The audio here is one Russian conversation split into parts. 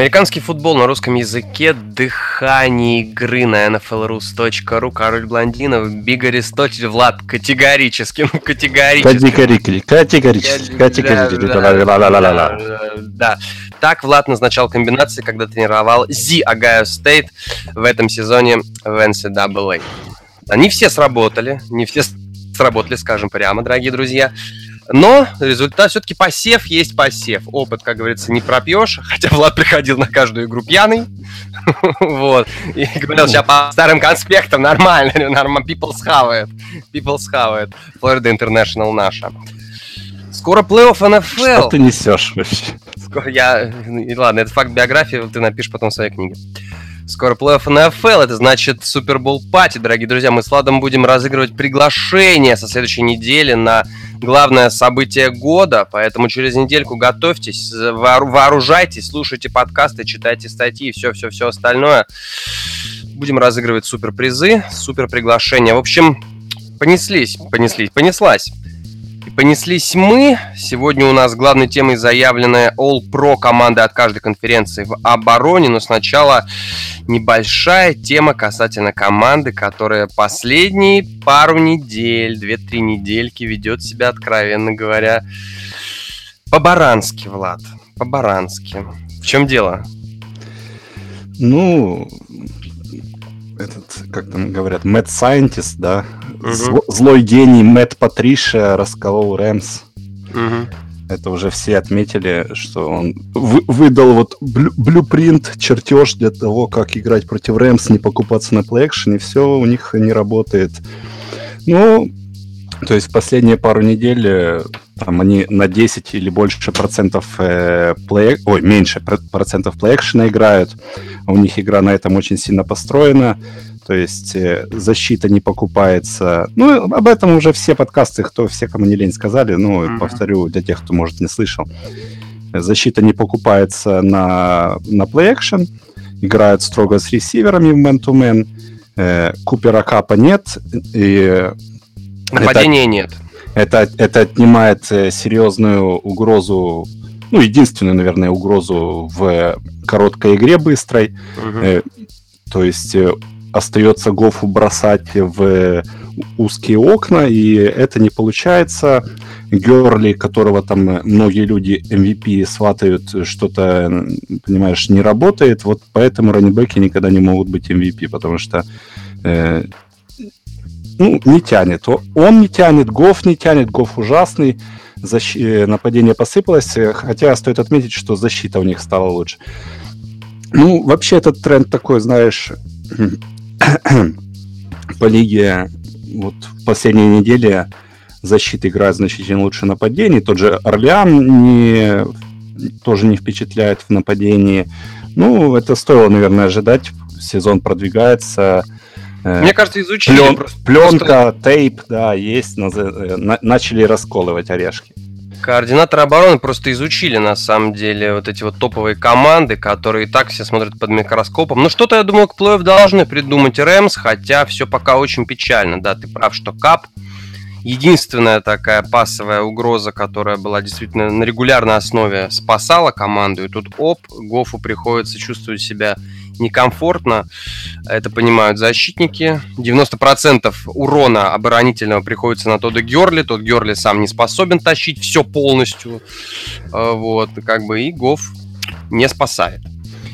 Американский футбол на русском языке, дыхание игры на nflrus.ru, Король Блондинов, Биг Аристотель, Влад, категорически, ну категорически. Категорически, категорически, категорически. Да, так Влад назначал комбинации, когда тренировал The Ohio State в этом сезоне в NCAA. Они все сработали, не все сработали, скажем прямо, дорогие друзья. Но результат все-таки посев есть посев. Опыт, как говорится, не пропьешь. Хотя Влад приходил на каждую игру пьяный. вот. И говорил, сейчас по старым конспектам нормально. Нормально. People схавает. People схавает. Florida International наша. Скоро плей-офф НФЛ. Что ты несешь вообще? Скоро я... Ладно, это факт биографии, ты напишешь потом в своей книге. Скоро плей-офф НФЛ, это значит Супербол пати, дорогие друзья. Мы с Владом будем разыгрывать приглашение со следующей недели на главное событие года, поэтому через недельку готовьтесь, вооружайтесь, слушайте подкасты, читайте статьи, все-все-все остальное. Будем разыгрывать суперпризы, супер приглашения. В общем, понеслись, понеслись, понеслась. Понеслись мы. Сегодня у нас главной темой заявленная All-Pro команда от каждой конференции в обороне. Но сначала небольшая тема касательно команды, которая последние пару недель, две-три недельки ведет себя, откровенно говоря, по-барански, Влад. По-барански. В чем дело? Ну, этот, как там говорят, Mad Scientist, да, угу. злой гений Мэтт Патриша расколол Рэмс. Угу. Это уже все отметили, что он вы, выдал вот блю, блюпринт, чертеж для того, как играть против Рэмс, не покупаться на плей-экшен, и все у них не работает. Ну, то есть последние пару недель э, там они на 10 или больше процентов э, плей... Ой, меньше процентов плей-экшена играют. У них игра на этом очень сильно построена то есть э, защита не покупается. Ну, об этом уже все подкасты, кто, все, кому не лень, сказали, ну, mm-hmm. повторю для тех, кто, может, не слышал. Защита не покупается на, на play-action, играют строго с ресиверами в man-to-man, э, Купера Капа нет, и... Нападения это, нет. Это, это отнимает э, серьезную угрозу ну, единственную, наверное, угрозу в короткой игре быстрой. Uh-huh. То есть остается Гофу бросать в узкие окна, и это не получается. Герли, которого там многие люди MVP сватают, что-то, понимаешь, не работает. Вот поэтому раннибеки никогда не могут быть MVP, потому что э, ну, не тянет. Он не тянет, Гоф не тянет, Гоф ужасный. Защ... Э, нападение посыпалось, хотя стоит отметить, что защита у них стала лучше. Ну, вообще этот тренд такой, знаешь, по лиге вот в последние недели защита играет значительно лучше нападений. Тот же Орлеан не, тоже не впечатляет в нападении. Ну, это стоило, наверное, ожидать. Сезон продвигается. Э, Мне кажется, изучили. Плен, просто. Пленка, тейп, да, есть. Э, начали расколывать орешки. Координаторы обороны просто изучили, на самом деле, вот эти вот топовые команды, которые и так все смотрят под микроскопом. Ну, что-то, я думаю, к плей должны придумать Рэмс, хотя все пока очень печально. Да, ты прав, что Кап единственная такая пасовая угроза, которая была действительно на регулярной основе, спасала команду. И тут оп, Гофу приходится чувствовать себя некомфортно. Это понимают защитники. 90% урона оборонительного приходится на Тодда Герли. Тот Герли сам не способен тащить все полностью. А, вот, как бы и Гоф не спасает.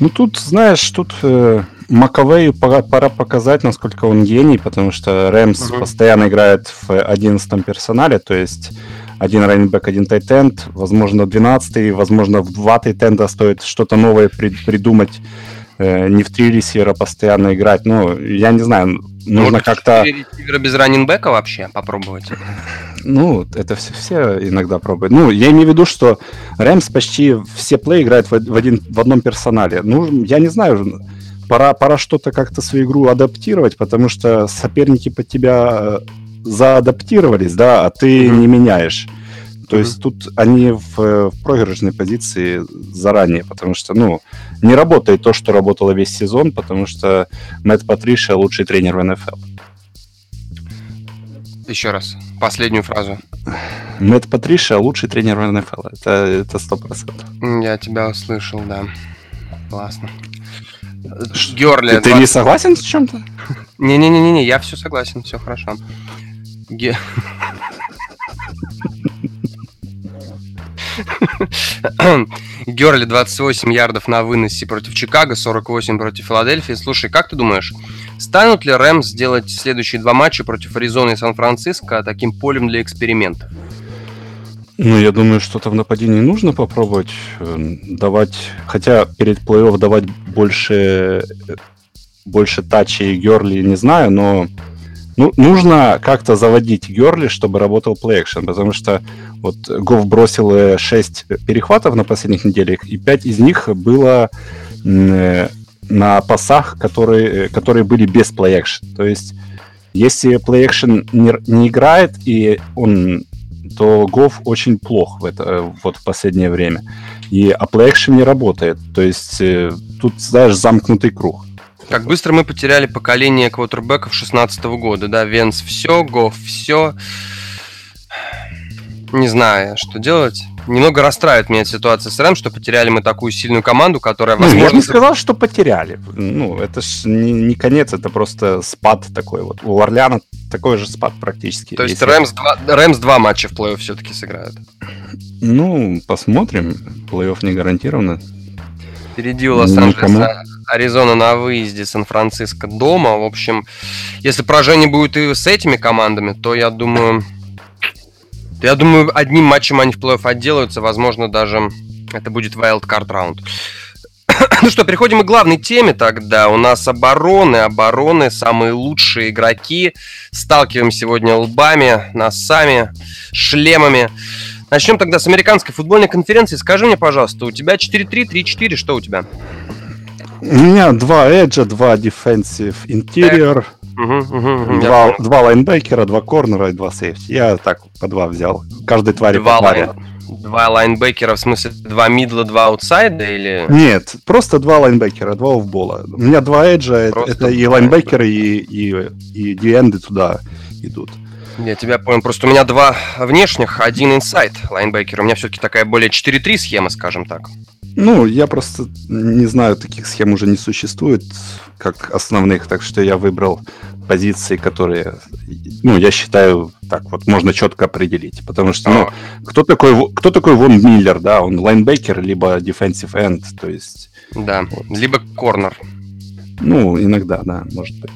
Ну тут, знаешь, тут э, Маковею пора, пора показать, насколько он гений, потому что Рэмс угу. постоянно играет в 11 персонале, то есть один раннинбэк, один тайтенд, возможно, 12 возможно, в 2 тайтенда стоит что-то новое при, придумать э, не в три ресивера постоянно играть. Ну, я не знаю, нужно как-то... ресивера без раннинбека вообще попробовать? Ну, это все, все иногда пробуют. Ну, я имею в виду, что Рэмс почти все плей играют в, один, в одном персонале. Ну, я не знаю, пора, пора что-то как-то свою игру адаптировать, потому что соперники под тебя э, заадаптировались, да, а ты mm-hmm. не меняешь. То mm-hmm. есть тут они в, в проигрышной позиции заранее, потому что, ну, не работает то, что работало весь сезон, потому что Мэтт Патриша лучший тренер в НФЛ. Еще раз, последнюю фразу. Мэтт Патриша лучший тренер в НФЛ. Это, это 100%. Я тебя услышал, да. Классно. Герли. Ты 20... не согласен с чем-то? Не-не-не-не, я все согласен, все хорошо. Ге... Герли 28 ярдов на выносе против Чикаго, 48 против Филадельфии. Слушай, как ты думаешь, станут ли Рэмс сделать следующие два матча против Аризоны и Сан-Франциско таким полем для экспериментов? Ну, я думаю, что-то в нападении нужно попробовать э, давать, хотя перед плей-офф давать больше, больше тачи Герли не знаю, но ну, нужно как-то заводить Герли, чтобы работал плей-экшен, потому что вот Гов бросил 6 перехватов на последних неделях, и 5 из них было э, на пасах, которые, которые были без плей-экшен. То есть, если плей-экшен не, не играет, и он то Гов очень плох в это вот в последнее время. И а плей не работает. То есть э, тут, знаешь, замкнутый круг. Как быстро мы потеряли поколение квотербеков 16 года, да, Венс все, Гофф все. Не знаю, что делать. Немного расстраивает меня эта ситуация с РМ, что потеряли мы такую сильную команду, которая, возможно... Ну, я не сказал, что потеряли. Ну, это ж не, не конец, это просто спад такой вот. У Орлеана такой же спад практически. То есть Рэмс два, Рэмс два матча в плей-офф все-таки сыграют? Ну, посмотрим. Плей-офф не гарантированно. Впереди у Лос-Анджелеса Аризона на выезде, Сан-Франциско дома. В общем, если поражение будет и с этими командами, то я думаю... Я думаю, одним матчем они в плей-офф отделаются. Возможно, даже это будет wildcard раунд. ну что, переходим к главной теме тогда. У нас обороны, обороны, самые лучшие игроки. Сталкиваем сегодня лбами, носами, шлемами. Начнем тогда с американской футбольной конференции. Скажи мне, пожалуйста, у тебя 4-3, 3-4, что у тебя? У меня два edge а, два defensive interior, угу, угу, два, два лайнбекера, два корнера и два сейфти. Я так по два взял. Каждой твари два по паре. Два лайнбекера, в смысле, два middle а, два outside а или... Нет, просто два лайнбекера, два off-ball а. У меня два edge а, это, это и лайнбекеры, и, и, и D-end ы туда идут. Я тебя понял. Просто у меня два внешних, один inside linebacker. У меня все-таки такая более 4-3 схема, скажем так. Ну, я просто не знаю, таких схем уже не существует, как основных, так что я выбрал позиции, которые, ну, я считаю, так вот можно четко определить, потому что, ну, кто такой, кто такой Вон Миллер, да, он лайнбекер, либо defensive end, то есть... Да, вот. либо корнер. Ну, иногда, да, может быть.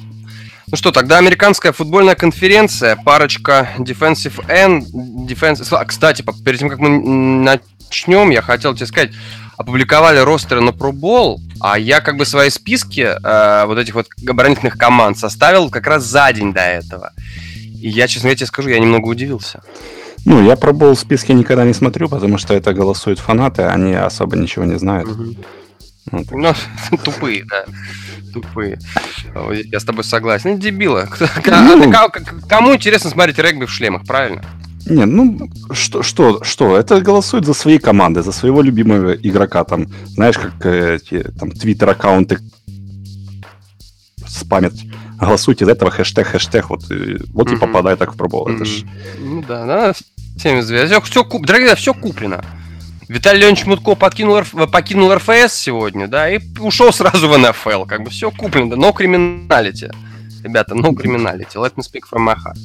Ну что, тогда американская футбольная конференция, парочка defensive end, defensive... Кстати, перед тем, как мы начнем, я хотел тебе сказать, опубликовали ростеры на пробол, а я как бы свои списки э, вот этих вот оборонительных команд составил как раз за день до этого. И я, честно говоря, тебе скажу, я немного удивился. Ну, я пробовал списки никогда не смотрю, потому что это голосуют фанаты, они особо ничего не знают. Угу. Вот. Ну, тупые, да. Тупые. Я с тобой согласен. Ну, дебилы. Ну, кому интересно смотреть регби в шлемах, правильно? Не, ну что, что, что? Это голосуют за свои команды, за своего любимого игрока. Там, знаешь, как эти там твиттер-аккаунты спамят. Голосуйте из этого хэштег, хэштег, вот, и, вот mm-hmm. и попадает так в пробол. Mm-hmm. Это ж... Ну да, да, всем известно. Все, все, куп... Дорогие, все куплено. Виталий Леонидович Мутко покинул, РФ... покинул РФС сегодня, да, и ушел сразу в НФЛ. Как бы все куплено, но криминалити. Ребята, no criminality. Let me speak from my heart.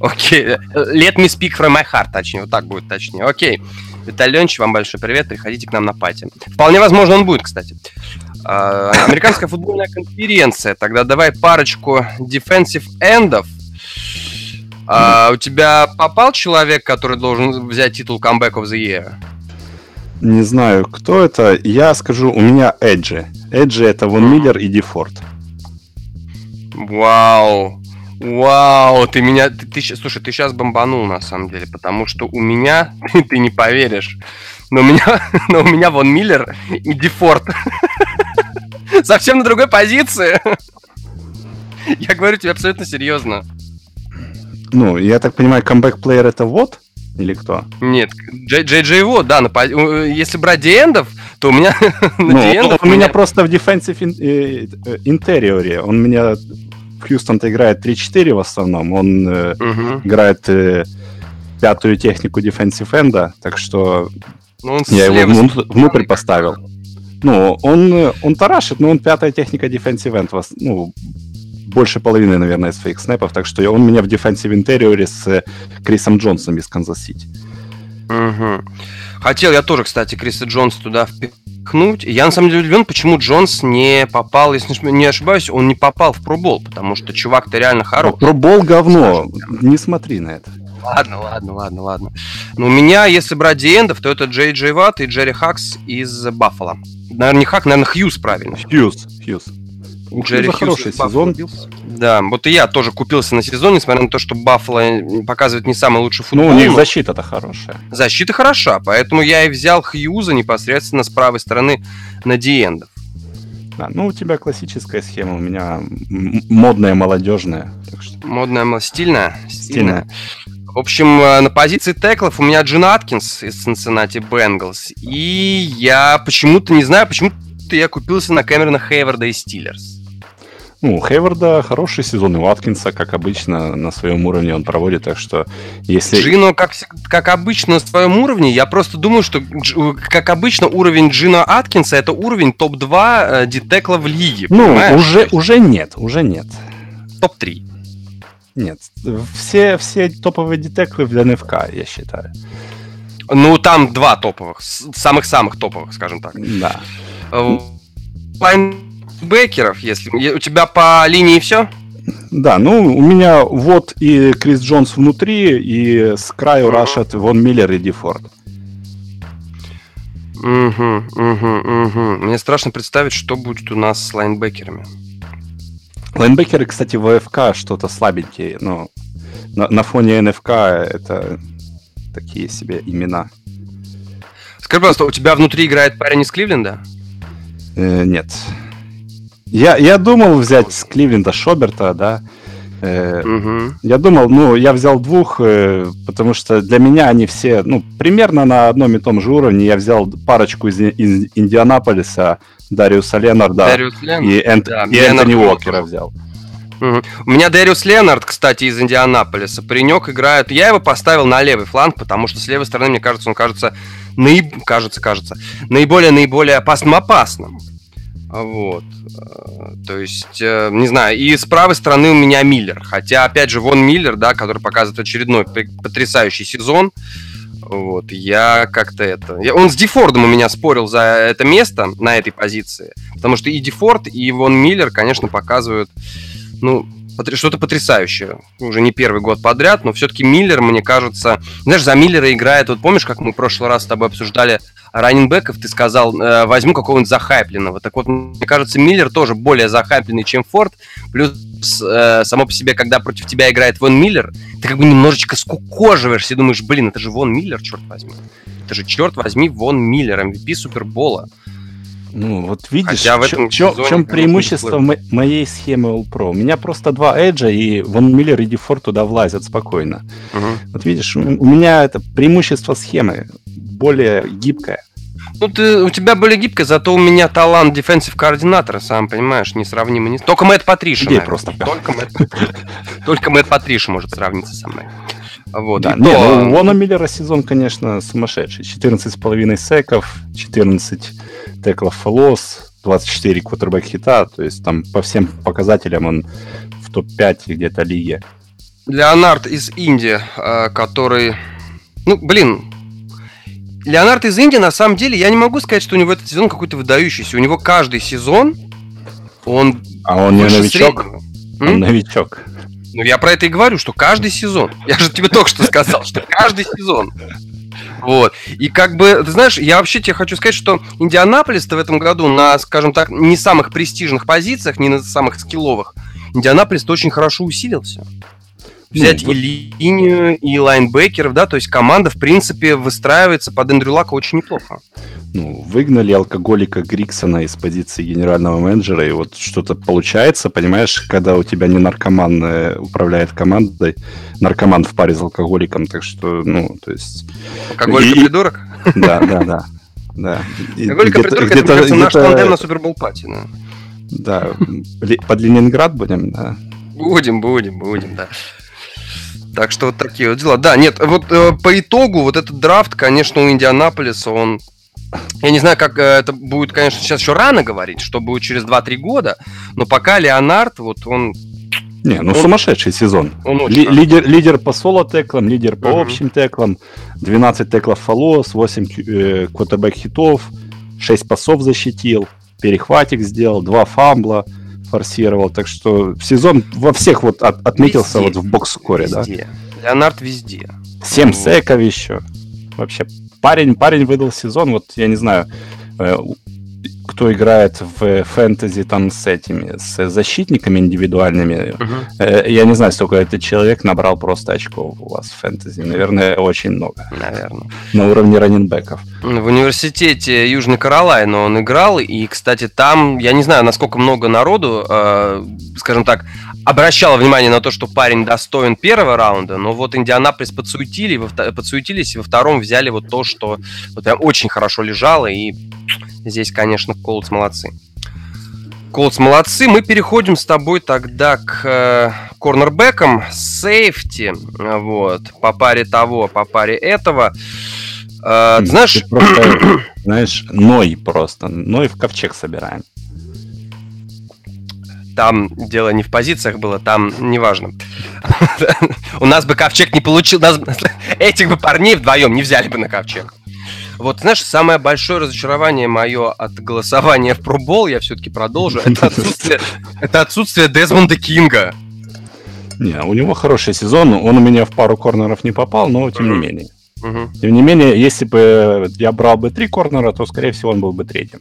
Окей. Okay. Let me speak from my heart, точнее. Вот так будет точнее. Окей. Okay. Виталий Леонидович, вам большой привет. Приходите к нам на пати. Вполне возможно, он будет, кстати. А, американская футбольная конференция. Тогда давай парочку defensive эндов. А, у тебя попал человек, который должен взять титул Comeback of the Year? Не знаю, кто это. Я скажу, у меня Эджи. Эджи это Вон Миллер и Дефорт. Вау. Вау, ты меня... Ты, ты, слушай, ты сейчас бомбанул, на самом деле, потому что у меня, ты не поверишь, но у меня, но у меня вон Миллер и Дефорт. Совсем на другой позиции. Я говорю тебе абсолютно серьезно. Ну, я так понимаю, камбэк-плеер это вот? Или кто? Нет, Джей Джей Вот, да. На, если брать диэндов, то у меня ну, на диэндов... У меня просто в defensive interior е. Э, он меня... Хьюстон-то играет 3-4 в основном. Он угу. играет э, пятую технику defensive end а, так что ну, я его внутрь, внутрь поставил. Ну, он, он тарашит, но он пятая техника defensive end. Ну, больше половины, наверное, своих снэпов, так что он меня в defensive interior е с Крисом Джонсом из Канзас-Сити. Угу. Хотел я тоже, кстати, Криса Джонса туда впихнуть. Я на самом деле удивлен, почему Джонс не попал, если не ошибаюсь, он не попал в пробол, потому что чувак-то реально хороший. Пробол говно, не смотри на это. Ладно, ладно, ладно, ладно. Но у меня, если брать диэндов, то это Джей Джей Ватт и Джерри Хакс из Баффала. Наверное, не Хак, наверное, Хьюз правильно. Хьюз, Хьюз. У Джерри Хьюз хороший сезон. Да, вот и я тоже купился на сезон, несмотря на то, что Баффало показывает не самый лучший футбол. Ну, у них защита-то хорошая. Защита хороша, поэтому я и взял Хьюза непосредственно с правой стороны на диэндов. Да, ну у тебя классическая схема, у меня модная, молодежная. Так что... Модная, стильная? Стильная. В общем, э, на позиции теклов у меня Джин Аткинс из Cincinnati Bengals. И я почему-то, не знаю, почему-то я купился на Кэмерона Хейварда из Стиллерс. Ну, у Хейварда хороший сезон, и у Аткинса, как обычно, на своем уровне он проводит, так что если... Джино, как, как обычно, на своем уровне, я просто думаю, что, как обычно, уровень Джина Аткинса это уровень топ-2 э, детекла в лиге, Ну, уже, уже нет, уже нет. Топ-3. Нет, все, все топовые детеклы в НФК, я считаю. Ну, там два топовых, самых-самых топовых, скажем так. Да. Лайнбекеров, если... У тебя по линии все? Да, ну, у меня вот и Крис Джонс внутри, и с краю uh-huh. рашат Вон Миллер и Дефорд. Угу, угу, угу. Мне страшно представить, что будет у нас с лайнбекерами. Лайнбекеры, кстати, в АФК что-то слабенькие, но на, на фоне НФК это такие себе имена. Скажи, пожалуйста, у тебя внутри играет парень из Кливленда? Э, нет. Я, я думал взять с Кливленда Шоберта, да. Э, угу. Я думал, ну, я взял двух, э, потому что для меня они все, ну, примерно на одном и том же уровне. Я взял парочку из, из Индианаполиса, Дариуса Ленарда Дариус Ленард, и, Энт, да, и Энтони Уокера взял. Угу. У меня Дэриус Ленард, кстати, из Индианаполиса. Паренек играет. Я его поставил на левый фланг, потому что с левой стороны, мне кажется, он кажется, наиб... кажется, кажется, наиболее, наиболее опасным опасным. Вот. Э, то есть, э, не знаю, и с правой стороны у меня Миллер. Хотя, опять же, вон Миллер, да, который показывает очередной потрясающий сезон. Вот, я как-то это... Он с Дефордом у меня спорил за это место на этой позиции. Потому что и Дефорд, и Вон Миллер, конечно, показывают, ну, что-то потрясающее. Уже не первый год подряд, но все-таки Миллер, мне кажется... Знаешь, за Миллера играет... Вот помнишь, как мы в прошлый раз с тобой обсуждали раннинбеков, ты сказал, э, возьму какого-нибудь захайпленного. Так вот, мне кажется, Миллер тоже более захайпленный, чем Форд. Плюс э, само по себе, когда против тебя играет Вон Миллер, ты как бы немножечко скукоживаешься и думаешь, блин, это же Вон Миллер, черт возьми. Это же, черт возьми, Вон Миллер, MVP Супербола. Ну, вот видишь, Хотя в, этом чё, в чем преимущество мо- моей схемы All Pro? У меня просто два эджа, и Вон Миллер и Дефор туда влазят спокойно. Угу. Вот видишь, у, у меня это преимущество схемы более гибкое. Ну, ты, у тебя более гибкая, зато у меня талант дефенсив координатора, сам понимаешь, несравнимый. Не... Только Мэтт Патриша, Где просто. Только Мэтт, только Мэтт Патриша может сравниться со мной. Вот, да, не, ну, Вона Миллера сезон, конечно, сумасшедший. 14,5 секов, 14 теклов фолос, 24 квотербек хита, то есть там по всем показателям он в топ-5 где-то лиги. Леонард из Индии, э, который... Ну, блин, Леонард из Индии, на самом деле, я не могу сказать, что у него этот сезон какой-то выдающийся. У него каждый сезон, он... А он не новичок? Среднего. Он М? новичок. Ну, я про это и говорю, что каждый сезон. Я же тебе только что сказал, что каждый сезон. Вот. И как бы, ты знаешь, я вообще тебе хочу сказать, что Индианаполис-то в этом году на, скажем так, не самых престижных позициях, не на самых скилловых, Индианаполис-то очень хорошо усилился взять ну, и линию, и лайнбекеров, да, то есть команда, в принципе, выстраивается под Эндрю Лака очень неплохо. Ну, выгнали алкоголика Гриксона из позиции генерального менеджера, и вот что-то получается, понимаешь, когда у тебя не наркоман э, управляет командой, наркоман в паре с алкоголиком, так что, ну, то есть... Алкоголик и придурок? Да, да, да. Да. Алкоголик придурок, это, кажется, наш тандем на Супербол Пати, да. Да, под Ленинград будем, да. Будем, будем, будем, да. Так что вот такие вот дела. Да, нет, вот э, по итогу вот этот драфт, конечно, у Индианаполиса, он я не знаю, как э, это будет, конечно, сейчас еще рано говорить, что будет через 2-3 года, но пока Леонард, вот он не, ну он, сумасшедший сезон. Он Ли, лидер, лидер по соло-теклам, лидер по uh-huh. общим теклам, 12 теклов фолос, 8 э, квотербек хитов, 6 пасов защитил, перехватик сделал, 2 фамбла форсировал. Так что сезон во всех вот от, отметился везде, вот в бокс-скоре, да? Леонард везде. 7 ну. секов еще. Вообще, парень, парень выдал сезон, вот я не знаю, э, кто играет в фэнтези там с этими, с защитниками индивидуальными, uh-huh. я не знаю, сколько этот человек набрал просто очков у вас в фэнтези. Наверное, очень много. Наверное. На уровне раненбеков. В университете Южной Каролайны он играл, и, кстати, там, я не знаю, насколько много народу, э, скажем так, обращало внимание на то, что парень достоин первого раунда, но вот Индианаполис подсуетили, подсуетились, и во втором взяли вот то, что вот прям очень хорошо лежало, и Здесь, конечно, Колдс молодцы. Колдс молодцы. Мы переходим с тобой тогда к э, корнербекам, сейфти, вот, по паре того, по паре этого. Э, ты знаешь... просто, знаешь, Ной просто. Ной в ковчег собираем. Там дело не в позициях было, там неважно. У нас бы ковчег не получил, нас этих бы парней вдвоем не взяли бы на ковчег. Вот, знаешь, самое большое разочарование мое от голосования в пробол, я все-таки продолжу, это отсутствие, это отсутствие Дезмонда Кинга. Не, у него хороший сезон, он у меня в пару корнеров не попал, но тем не менее. Тем не менее, если бы я брал бы три корнера, то, скорее всего, он был бы третьим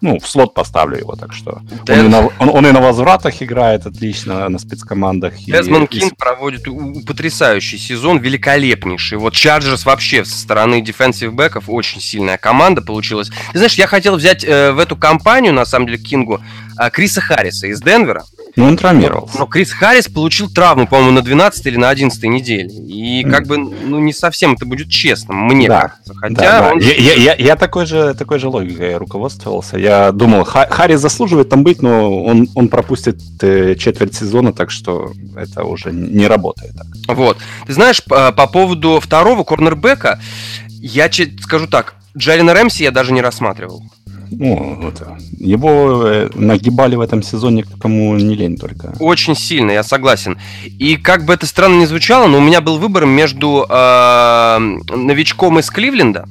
ну, в слот поставлю его, так что. Он и, на, он, он и на возвратах играет отлично, на спецкомандах. Дезмонд... Кинг проводит потрясающий сезон, великолепнейший. Вот Чарджерс вообще со стороны defensive back ов очень сильная команда получилась. Ты знаешь, я хотел взять э, в эту компанию, на самом деле, к Кингу, э, Криса Харриса из Денвера. Ну, он травмировался. Но, но Крис Харрис получил травму, по-моему, на 12 или на 11 неделе. И как бы, ну, не совсем это будет честно, мне да. кажется. Хотя да, да. Он... Я, я, я, я такой же, такой же логикой руководствовался. Я думал, Харрис заслуживает там быть, но он, он пропустит э, четверть сезона, так что это уже не работает. Так. Вот. Ты знаешь, по, по поводу второго корнербека, я скажу так, Джалина Рэмси я даже не рассматривал. Ну, это, его э, нагибали в этом сезоне кому не лень только. Очень сильно, я согласен. И как бы это странно не звучало, но у меня был выбор между э, новичком из Кливленда,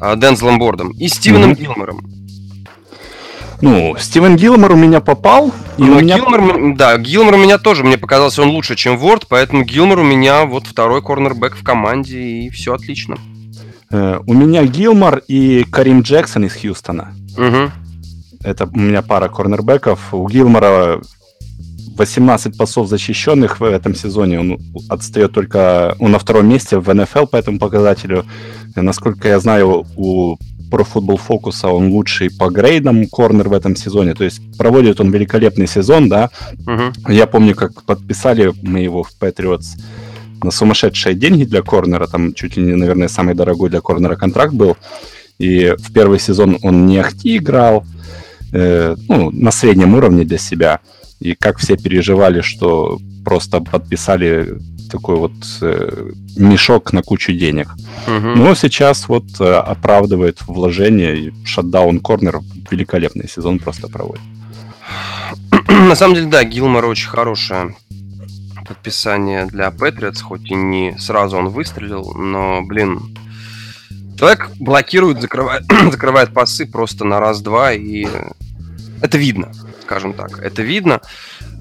э, Дензелом Бордом, и Стивеном mm-hmm. Гилмором. Ну, Стивен Гилмор у меня попал. И у меня... Гилмор, да, Гилмор у меня тоже, мне показался он лучше, чем Ворд, поэтому Гилмор у меня вот второй корнербэк в команде, и все отлично. Э, у меня Гилмор и Карим Джексон из Хьюстона. Угу. Это у меня пара корнербеков. У Гилмора 18 пасов защищенных в этом сезоне. Он отстает только... Он на втором месте в НФЛ по этому показателю. Насколько я знаю, у Pro Football Focus он лучший по грейдам корнер в этом сезоне. То есть проводит он великолепный сезон, да. Угу. Я помню, как подписали мы его в Patriots на сумасшедшие деньги для корнера, там чуть ли не, наверное, самый дорогой для корнера контракт был. И в первый сезон он не ахти играл, э, ну, на среднем уровне для себя. И как все переживали, что просто подписали такой вот э, мешок на кучу денег. Угу. Но сейчас вот э, оправдывает вложение шатдаун корнер великолепный сезон просто проводит. На самом деле, да, Гилмор очень хорошая подписание для Patriots, хоть и не сразу он выстрелил, но, блин, человек блокирует, закрывает, закрывает пасы просто на раз-два, и это видно, скажем так, это видно.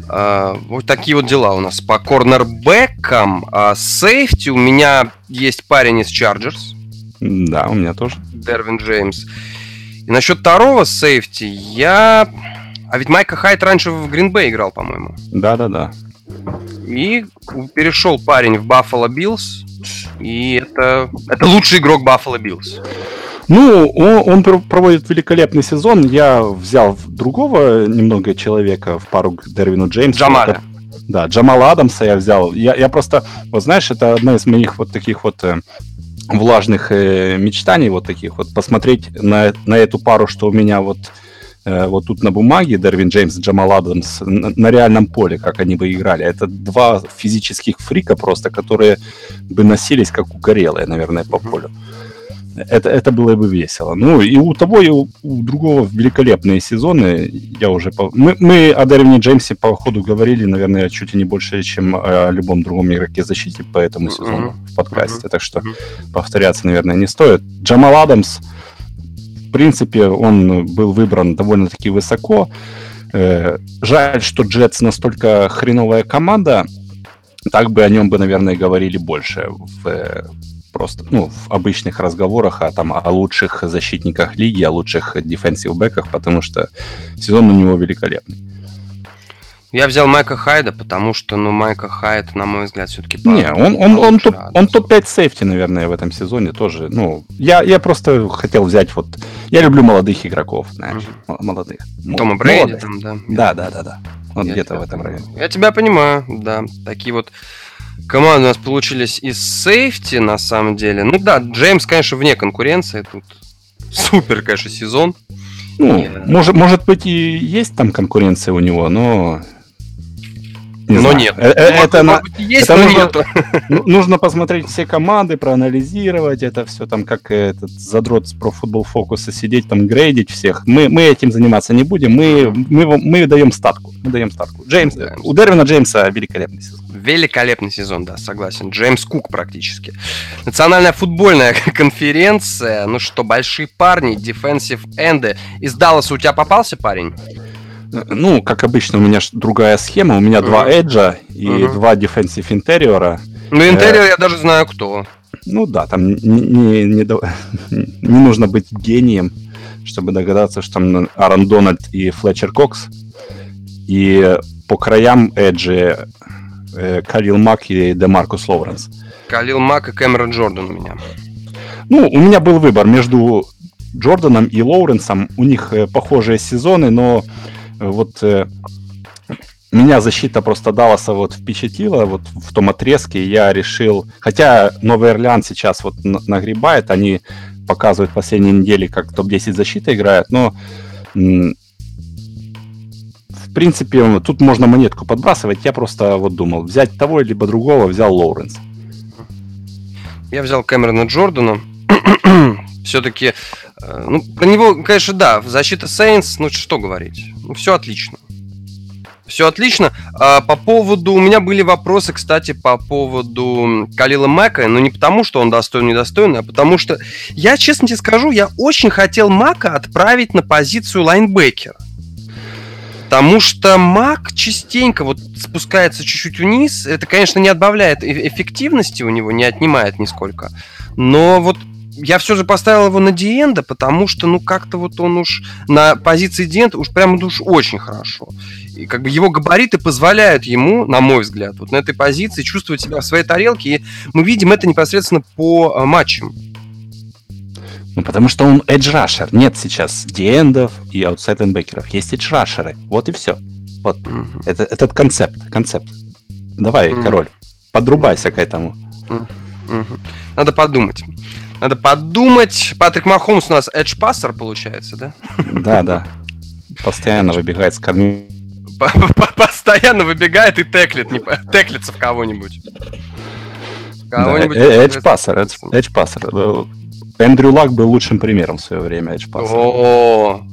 Uh, вот такие вот дела у нас по корнербекам. Uh, сейфти у меня есть парень из Chargers. Да, у меня тоже. Дервин Джеймс. И насчет второго сейфти я... А ведь Майка Хайт раньше в Гринбей играл, по-моему. Да-да-да. И перешел парень в Buffalo Bills. И это, это лучший игрок Buffalo Bills. Ну, он, он проводит великолепный сезон. Я взял другого немного человека в пару к Дервину Джеймсу. Джамаля. Да, Джамала Адамса я взял. Я, я просто, вот знаешь, это одна из моих вот таких вот э, влажных э, мечтаний, вот таких вот, посмотреть на, на эту пару, что у меня вот вот тут на бумаге Дервин Джеймс, Джамал Адамс на, на реальном поле, как они бы играли. Это два физических фрика просто, которые бы носились как угорелые, наверное, по полю. Это, это было бы весело. Ну, и у того, и у, у другого великолепные сезоны. Я уже... По... Мы, мы о Дервине Джеймсе по ходу говорили, наверное, чуть ли не больше, чем о любом другом игроке защиты по этому сезону uh-huh. в подкасте. Uh-huh. Так что повторяться, наверное, не стоит. Джамал Адамс, в принципе, он был выбран довольно-таки высоко. Э, жаль, что Джетс настолько хреновая команда. Так бы о нем бы, наверное, говорили больше в э, просто, ну, в обычных разговорах о, там, о лучших защитниках лиги, о лучших дефенсив бэках, потому что сезон у него великолепный. Я взял Майка Хайда, потому что, ну, Майка Хайд, на мой взгляд, все-таки... Не, он, он, он, топ, он топ-5 сейфти, наверное, в этом сезоне тоже. Ну, я, я просто хотел взять вот... Я люблю молодых игроков, знаешь, mm-hmm. молодых. Тома Брейди там, да? Да, да, да, да. Вот где-то в этом районе. Я тебя понимаю, да. Такие вот команды у нас получились из сейфти, на самом деле. Ну да, Джеймс, конечно, вне конкуренции. Тут супер, конечно, сезон. Ну, и... может, может быть, и есть там конкуренция у него, но не но знаю. нет. Э, э, это, это, может, есть, это но нужно, нет. Ну, нужно посмотреть все команды, проанализировать это все там, как этот задрот с Pro Football Focus сидеть там грейдить всех. Мы, мы этим заниматься не будем. Мы, мы, мы даем статку. Мы даем статку. Джеймс, да. у Дервина Джеймса великолепный сезон. Великолепный сезон, да, согласен. Джеймс Кук практически. Национальная футбольная конференция. Ну что, большие парни, дефенсив энды. Из Далласа у тебя попался парень? Ну, как обычно, у меня другая схема. У меня uh-huh. два эджа и uh-huh. два defensive интерьера. Ну, интерьер э, я даже знаю кто. Ну да, там не, не, не, не нужно быть гением, чтобы догадаться, что там Аарон Дональд и Флетчер Кокс. И по краям эджи э, Калил Мак и Демаркус Лоуренс. Калил Мак и Кэмерон Джордан у меня. Ну, у меня был выбор между Джорданом и Лоуренсом. У них э, похожие сезоны, но вот э, меня защита просто Далласа вот впечатлила вот в том отрезке, я решил, хотя Новый Орлеан сейчас вот нагребает, они показывают последние недели, как топ-10 защита играет, но в принципе, тут можно монетку подбрасывать. Я просто вот думал, взять того либо другого, взял Лоуренс. Я взял Кэмерона Джордана. Все-таки, э, ну, про него, конечно, да, защита Сейнс, ну, что говорить. Ну, все отлично. Все отлично. А, по поводу... У меня были вопросы, кстати, по поводу Калила Мака. Но не потому, что он достоин, недостоин, а потому что... Я, честно тебе скажу, я очень хотел Мака отправить на позицию лайнбекера. Потому что Мак частенько вот спускается чуть-чуть вниз. Это, конечно, не отбавляет эффективности у него, не отнимает нисколько. Но вот я все же поставил его на D-end а, потому что, ну, как-то вот он уж на позиции D-end а уж прямо уж очень хорошо. И как бы его габариты позволяют ему, на мой взгляд, вот на этой позиции чувствовать себя в своей тарелке, и мы видим это непосредственно по а, матчам. Ну, потому что он edge rusher. Нет сейчас D-end ов и outside linebacker ов. Есть edge rusher ы. Вот и все. Вот. Mm-hmm. Это, этот концепт. Концепт. Давай, mm-hmm. король, подрубайся к этому. Mm-hmm. Надо подумать. Надо подумать. Патрик Махомс у нас edge пассер получается, да? Да, да. Постоянно выбегает с корми. Постоянно выбегает и теклит, не теклится в кого-нибудь. Кого-нибудь. Edge пассер, edge пассер. Эндрю Лак был лучшим примером в свое время edge пассер. О,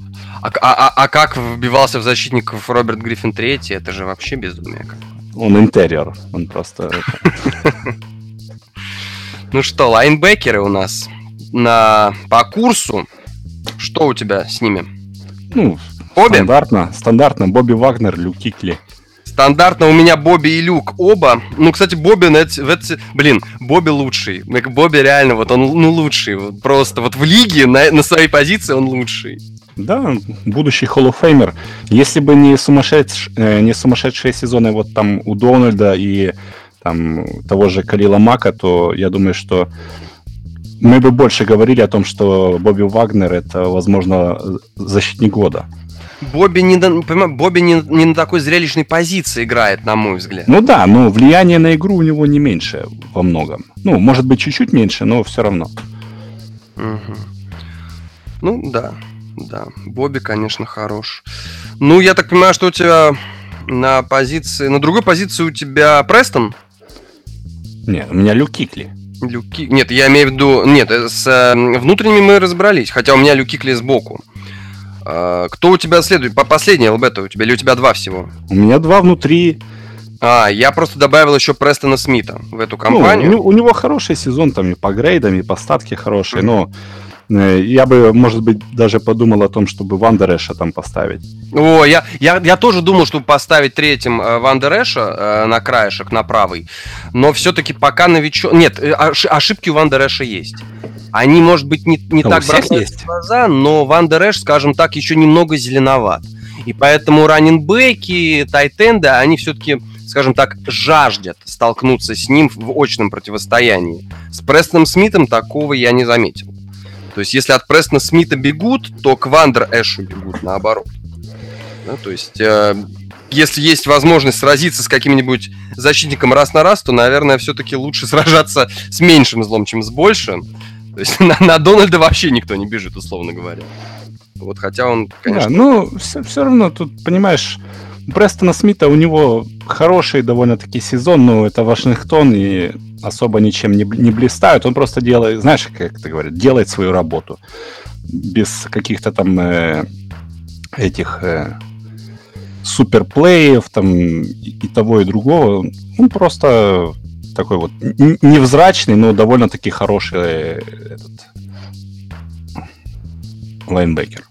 а, а, а как вбивался в защитников Роберт Гриффин третий? Это же вообще безумие. Он интерьер, он просто... Ну что, лайнбекеры у нас на, по курсу. Что у тебя с ними? Ну, Обе? стандартно. Стандартно. Бобби Вагнер, Люк Кикли. Стандартно у меня Бобби и Люк оба. Ну, кстати, Бобби, эти, блин, Бобби лучший. Бобби реально, вот он ну, лучший. Вот, просто вот в лиге на, на своей позиции он лучший. Да, будущий холлофеймер. Если бы не, сумасшедш... Э, не сумасшедшие сезоны вот там у Дональда и там, того же Калила Мака, то я думаю, что мы бы больше говорили о том, что Бобби Вагнер это, возможно, защитник года. Бобби не, Бобби не, не на такой зрелищной позиции играет, на мой взгляд. Ну да, но влияние на игру у него не меньше во многом. Ну, может быть, чуть-чуть меньше, но все равно. Угу. Ну да, да. Бобби, конечно, хорош. Ну, я так понимаю, что у тебя на позиции... На другой позиции у тебя Престон? Нет, у меня Люк Кикли. Нет, я имею в виду... Нет, э, с э, внутренними мы разобрались, хотя у меня Люкикли сбоку. А, кто у тебя следует? По последний ЛБ у тебя или у тебя два всего? У меня два внутри. А, я просто добавил еще Престона Смита в эту компанию. Ну, у, у него хороший сезон, там и по грейдам, и по статке хорошие, mm-hmm. но Э, я бы, может быть, даже подумал о том, чтобы Вандереша там поставить. О, я, я, я тоже думал, чтобы поставить третьим э, Вандереша э, на краешек, на правый. Но все-таки пока новичок... Нет, э, ошибки у Вандереша есть. Они, может быть, не, не ну, так бросаются в глаза, но Вандереш, скажем так, еще немного зеленоват. И поэтому раненбеки, тайтенды, они все-таки скажем так, жаждет столкнуться с ним в очном противостоянии. С Престоном Смитом такого я не заметил. То есть, если от Престона Смита бегут, то к Вандер Эшу бегут наоборот. Да, то есть, э, если есть возможность сразиться с каким-нибудь защитником раз на раз, то, наверное, все-таки лучше сражаться с меньшим злом, чем с большим. То есть на, на Дональда вообще никто не бежит, условно говоря. Вот хотя он, конечно... Да, ну, все, все равно тут, понимаешь, Престона Смита у него хороший довольно-таки сезон, но это Вашингтон, и особо ничем не, не блистают. Он просто делает, знаешь, как это говорят, делает свою работу. Без каких-то там э, этих э, суперплеев там и, того, и другого. Он просто такой вот невзрачный, но довольно-таки хороший э, этот лайнбекер.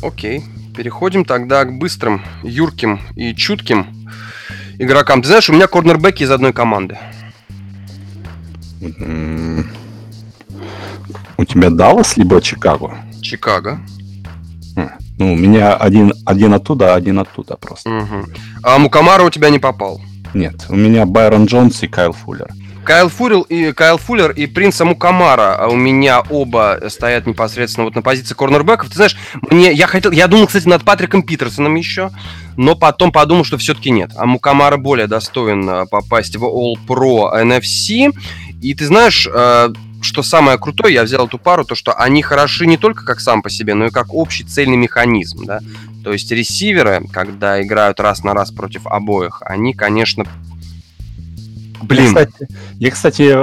Окей. Переходим тогда к быстрым, юрким и чутким игрокам. Ты знаешь, у меня корнербеки из одной команды. У тебя Даллас либо Чикаго? Чикаго. Ну, у меня один, один оттуда, один оттуда просто. Угу. А Мукамара у тебя не попал? Нет, у меня Байрон Джонс и Кайл Фуллер. Кайл Фуллер и Кайл Фуллер и Принца Мукамара а у меня оба стоят непосредственно вот на позиции корнербеков. Ты знаешь, мне я хотел, я думал, кстати, над Патриком Питерсоном еще, но потом подумал, что все-таки нет. А Мукамара более достоин а, попасть в All Pro NFC. И ты знаешь, а, что самое крутое, я взял эту пару, то что они хороши не только как сам по себе, но и как общий цельный механизм, да. То есть ресиверы, когда играют раз на раз против обоих, они, конечно, Блин. Я, кстати, я, кстати,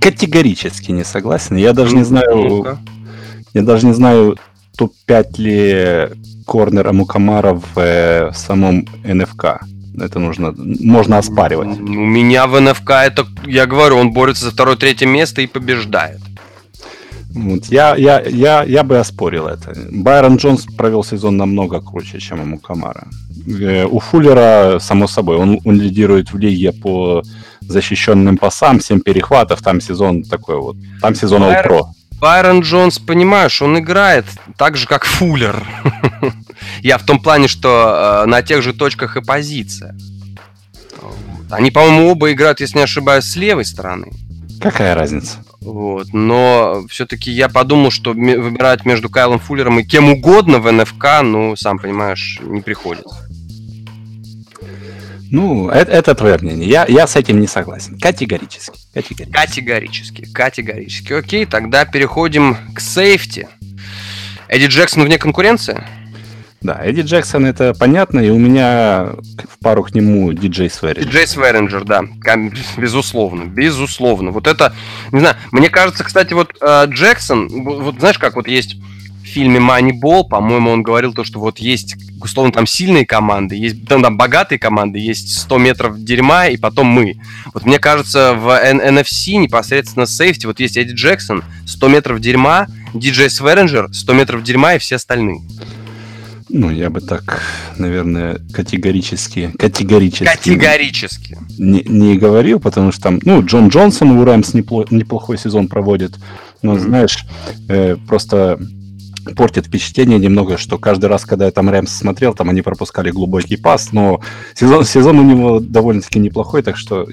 категорически не согласен. Я даже не знаю... Я даже не знаю, топ-5 ли корнера Мукамара в э, самом НФК. Это нужно, можно оспаривать. У меня в НФК это, я говорю, он борется за второе-третье место и побеждает. Вот, я, я, я, я бы оспорил это. Байрон Джонс провел сезон намного круче, чем ему Камара. Э, у Фуллера, само собой, он, он лидирует в лиге по защищенным пасам, 7 перехватов, там сезон такой вот, там сезон Байрон, All-Pro. Байрон Джонс, понимаешь, он играет так же, как Фуллер. Я в том плане, что э, на тех же точках и позиция. Они, по-моему, оба играют, если не ошибаюсь, с левой стороны. Какая разница? Вот. Но все-таки я подумал, что выбирать между Кайлом Фуллером и кем угодно в НФК, ну, сам понимаешь, не приходится. Ну, это, это твое мнение. Я, я с этим не согласен. Категорически. Категорически. Категорически. Категорически. Окей, тогда переходим к сейфти. Эдди Джексон вне конкуренции? Да, Эдди Джексон это понятно, и у меня в пару к нему диджей Сверинджер. Диджей Сверинджер, да, безусловно, безусловно. Вот это, не знаю, мне кажется, кстати, вот э, Джексон, вот знаешь, как вот есть в фильме Moneyball, по-моему, он говорил то, что вот есть, условно, там сильные команды, есть там, там богатые команды, есть 100 метров дерьма, и потом мы. Вот мне кажется, в NFC непосредственно сейфти, вот есть Эдди Джексон, 100 метров дерьма, диджей Сверинджер, 100 метров дерьма и все остальные. Ну, я бы так, наверное, категорически... Категорически. Категорически. Не, не говорил, потому что там, ну, Джон Джонсон у Рэмс непло, неплохой сезон проводит. Но, mm-hmm. знаешь, э, просто портит впечатление немного, что каждый раз, когда я там Рэмс смотрел, там они пропускали глубокий пас, но сезон, сезон у него довольно-таки неплохой, так что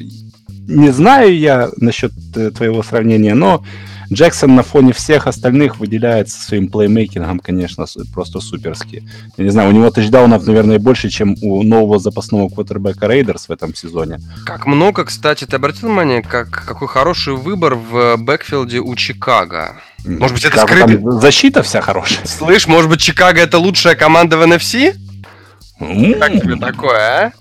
не знаю я насчет э, твоего сравнения, но Джексон на фоне всех остальных выделяется своим плеймейкингом, конечно, просто суперски. Я не знаю, у него тачдаунов, наверное, больше, чем у нового запасного квотербека Рейдерс в этом сезоне. Как много, кстати, ты обратил внимание, как, какой хороший выбор в backfield е у Чикаго? Может быть, это скрытый... защита вся хорошая. Слышь, может быть, Чикаго это лучшая команда в NFC? Как тебе такое, а?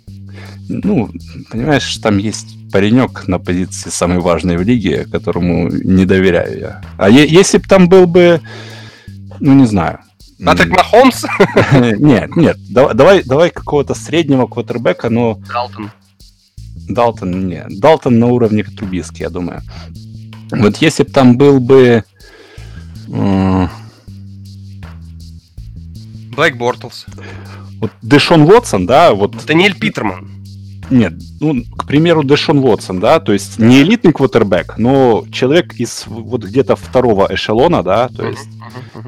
Ну, понимаешь, там есть паренек на позиции самой важной в лиге, которому не доверяю я. А е- если бы там был бы, ну не знаю. Патрик Махомс? Нет, нет. Давай, давай какого-то среднего квотербека, но... Далтон. Далтон, нет. Далтон на уровне Трубиски, я думаю. Вот если бы там был бы... Блэк Бортлс. Вот Дэшон Уотсон, да, вот... Даниэль Питерман. Нет, ну, к примеру, Дэшон Уотсон, да, то есть не элитный квотербек, но человек из вот где-то второго эшелона, да, то есть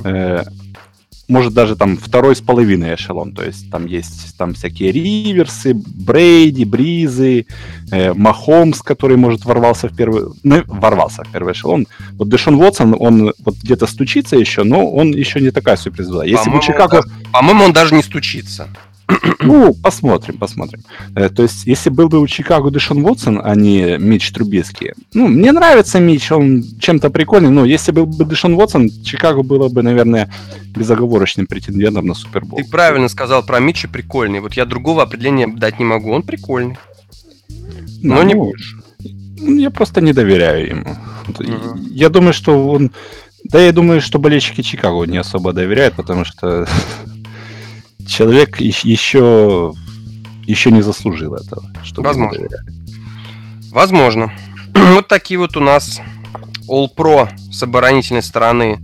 э, может даже там второй с половиной эшелон, то есть там есть там всякие Риверсы, Брейди, Бризы, э, Махомс, который, может, ворвался в первый, ну, ворвался в первый эшелон. Вот Дэшон Уотсон, он вот где-то стучится еще, но он еще не такая суперзвезда. Если по-моему, бы Чикаго... Да, по-моему, он даже не стучится. Ну, посмотрим, посмотрим. Э, то есть, если был бы у Чикаго Дэшон Уотсон, а не Мич Трубецкий, ну, мне нравится Мич, он чем-то прикольный, но если был бы Дэшон Уотсон, Чикаго было бы, наверное, безоговорочным претендентом на Супербол. Ты правильно сказал про Мича прикольный. Вот я другого определения дать не могу. Он прикольный. Но ну, не больше. Я просто не доверяю ему. Угу. Я думаю, что он... Да, я думаю, что болельщики Чикаго не особо доверяют, потому что человек еще, еще не заслужил этого. Чтобы Возможно. Возможно. вот такие вот у нас All Pro с оборонительной стороны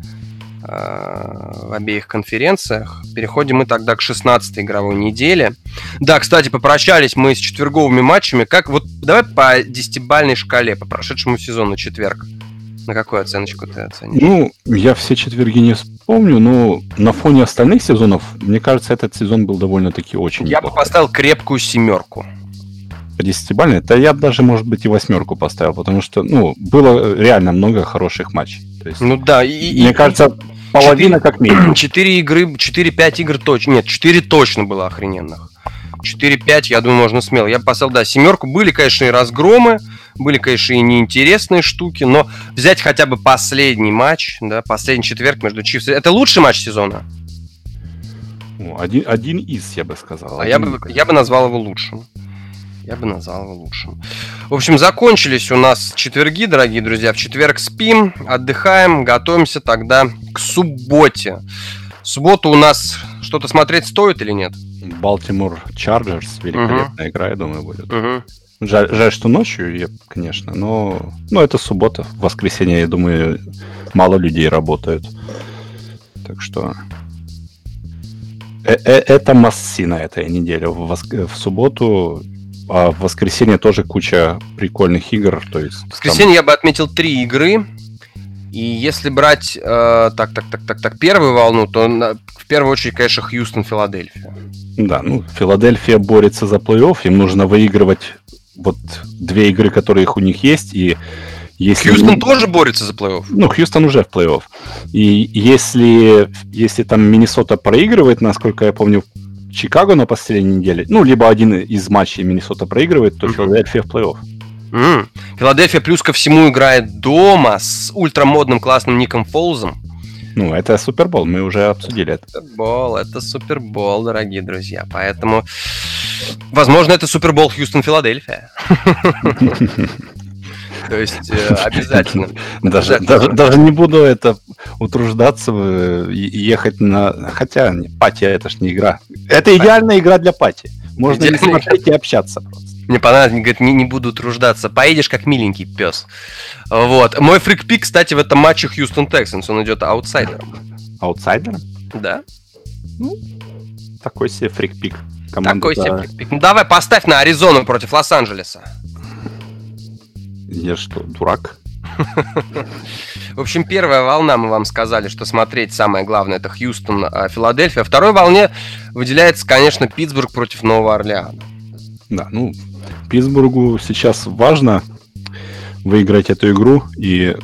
э, в обеих конференциях. Переходим мы тогда к 16 игровой неделе. Да, кстати, попрощались мы с четверговыми матчами. Как вот давай по десятибальной шкале по прошедшему сезону четверг. На какую оценочку ты оценишь? Ну, я все четверги не помню, но на фоне остальных сезонов, мне кажется, этот сезон был довольно-таки очень Я неплохой. бы поставил крепкую семерку. По десятибалльной? Это я бы даже, может быть, и восьмерку поставил, потому что, ну, было реально много хороших матчей. То есть, ну да, и, мне и, кажется, половина 4, как минимум. Четыре игры, 4-5 игр точно. Нет, четыре точно было охрененных. 4-5, я думаю, можно смело. Я поставил, да, семерку. Были, конечно, и разгромы, были, конечно, и неинтересные штуки, но взять хотя бы последний матч, да, последний четверг между Чифс... Это лучший матч сезона? Ну, один, один из, я бы сказал. А я бы, я бы назвал его лучшим. Я бы назвал его лучшим. В общем, закончились у нас четверги, дорогие друзья. В четверг спим, отдыхаем, готовимся тогда к субботе. В субботу у нас что-то смотреть стоит или нет? Балтимор Чарджерс, великолепная uh-huh. игра, я думаю, будет. Uh-huh. Жаль, жаль, что ночью, я, конечно, но, но это суббота, в воскресенье, я думаю, мало людей работают. Так что э -э это масси на этой неделе. В, воск... в субботу, а в воскресенье тоже куча прикольных игр. То есть, в воскресенье там... я бы отметил три игры. И если брать, э, так, так, так, так, так, первую волну, то на, в первую очередь, конечно, Хьюстон, Филадельфия. Да, ну, Филадельфия борется за плей-офф, им нужно выигрывать вот две игры, которые у них есть, и если... Хьюстон тоже борется за плей-офф. Ну, Хьюстон уже в плей-офф. И если, если там Миннесота проигрывает, насколько я помню, Чикаго на последней неделе, ну, либо один из матчей Миннесота проигрывает, то Филадельфия в плей-офф. Mm. Филадельфия плюс ко всему играет дома с ультрамодным классным Ником Фолзом. Ну, это Супербол, мы уже обсудили это. Супербол, это Супербол, дорогие друзья. Поэтому, возможно, это Супербол Хьюстон-Филадельфия. То есть э, обязательно. Даже, даже, даже не буду это утруждаться, э, ехать на... Хотя, пати это ж не игра. Это идеальная игра для пати. Можно не смотреть и общаться просто. Мне понравилось, говорит, не, не буду труждаться. Поедешь как миленький пес. Вот. Мой фрикпик, кстати, в этом матче Хьюстон Тексанс. Он идет аутсайдером. Аутсайдером? Да. Ну, такой себе фрикпик. Команда такой себе фрикпик. Ну давай поставь на Аризону против Лос-Анджелеса. Я что, дурак? В общем, первая волна, мы вам сказали, что смотреть самое главное это Хьюстон, а Филадельфия. Второй волне выделяется, конечно, Питтсбург против Нового Орлеана. Да, ну, Питтсбургу сейчас важно выиграть эту игру и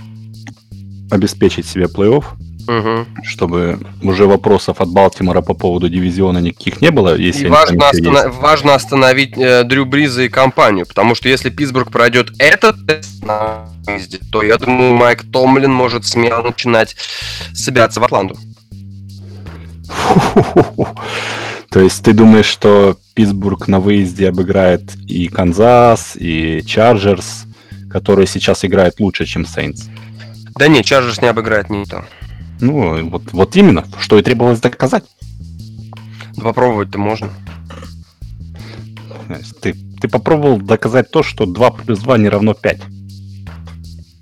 обеспечить себе плей-офф, угу. чтобы уже вопросов от Балтимора по поводу дивизиона никаких не было. Если и важно, остана- важно остановить э, Дрю Бриза и компанию, потому что если Питтсбург пройдет этот тест на выезде, то я думаю, Майк Томлин может смело начинать собираться в Атланту. То есть ты думаешь, что Питтсбург на выезде обыграет и Канзас, и Чарджерс, которые сейчас играют лучше, чем Сейнс? Да нет, Чарджерс не обыграет никто. Ну, вот, вот именно, что и требовалось доказать. Да попробовать-то можно. Ты, ты попробовал доказать то, что 2 плюс 2 не равно 5.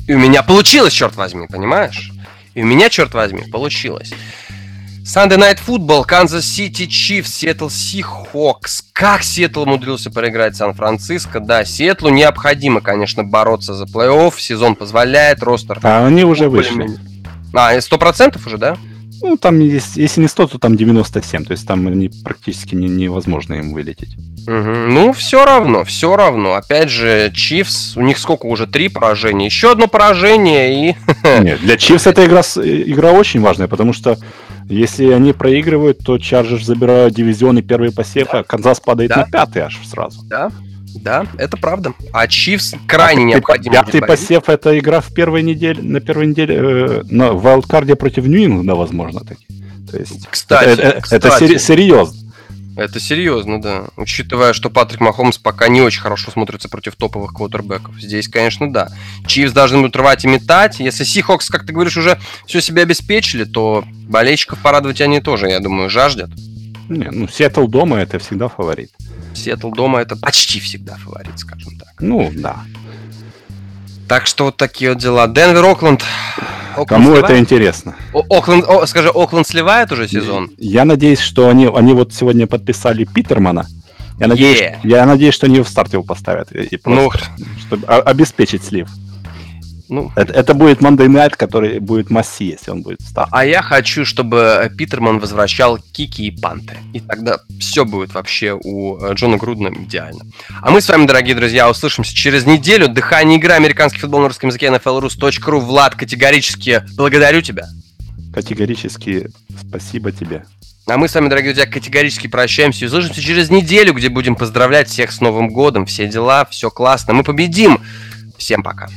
И у меня получилось, черт возьми, понимаешь? И у меня, черт возьми, получилось. Sunday Night Football, Kansas City Chiefs, Seattle Seahawks. Как Сиэтл умудрился проиграть Сан-Франциско? Да, Сиэтлу необходимо, конечно, бороться за плей-офф. Сезон позволяет, ростер... А они уже вышли. А, сто процентов уже, да? Ну, там, если не 100, то там 97. То есть там они практически не, невозможно им вылететь. Угу. Ну, все равно, все равно. Опять же, Чивс, у них сколько уже? Три поражения. Еще одно поражение и... Нет, для Чивс эта игра, игра очень важная, потому что если они проигрывают, то Чарджерс забирают дивизион и первый посев, да. а Канзас падает да. на пятый аж сразу. Да, да, это правда. А Чивс крайне а необходим. Пятый посев это игра в первой неделе, на первой неделе э, на вайлдкарде против Нью-Ингланда, возможно, таки. То есть, кстати, это, это, кстати. это серьезно. Это серьезно, да. Учитывая, что Патрик Махомс пока не очень хорошо смотрится против топовых квотербеков. Здесь, конечно, да. Чивс должны будут рвать и метать. Если Сихокс, как ты говоришь, уже все себе обеспечили, то болельщиков порадовать они тоже, я думаю, жаждет. Не, ну, Сиэтл дома это всегда фаворит. Сиэтл дома это почти всегда фаворит, скажем так. Ну, да. Так что вот такие вот дела. Денвер, Окленд. Окленд Кому сливает? это интересно? О, Окленд, о, скажи, Окленд сливает уже сезон? Я надеюсь, что они, они вот сегодня подписали Питермана. Я надеюсь, yeah. я надеюсь, что они в старт его поставят. И просто, ну, чтобы обеспечить слив. Ну, это, это будет Monday Night, который будет масси, если он будет в А я хочу, чтобы Питерман возвращал кики и панты. И тогда все будет вообще у э, Джона Грудна идеально. А мы с вами, дорогие друзья, услышимся через неделю. Дыхание игры, американский футбол на русском языке, nflrus.ru. Влад, категорически благодарю тебя. Категорически спасибо тебе. А мы с вами, дорогие друзья, категорически прощаемся и услышимся через неделю, где будем поздравлять всех с Новым годом. Все дела, все классно. Мы победим. Всем пока.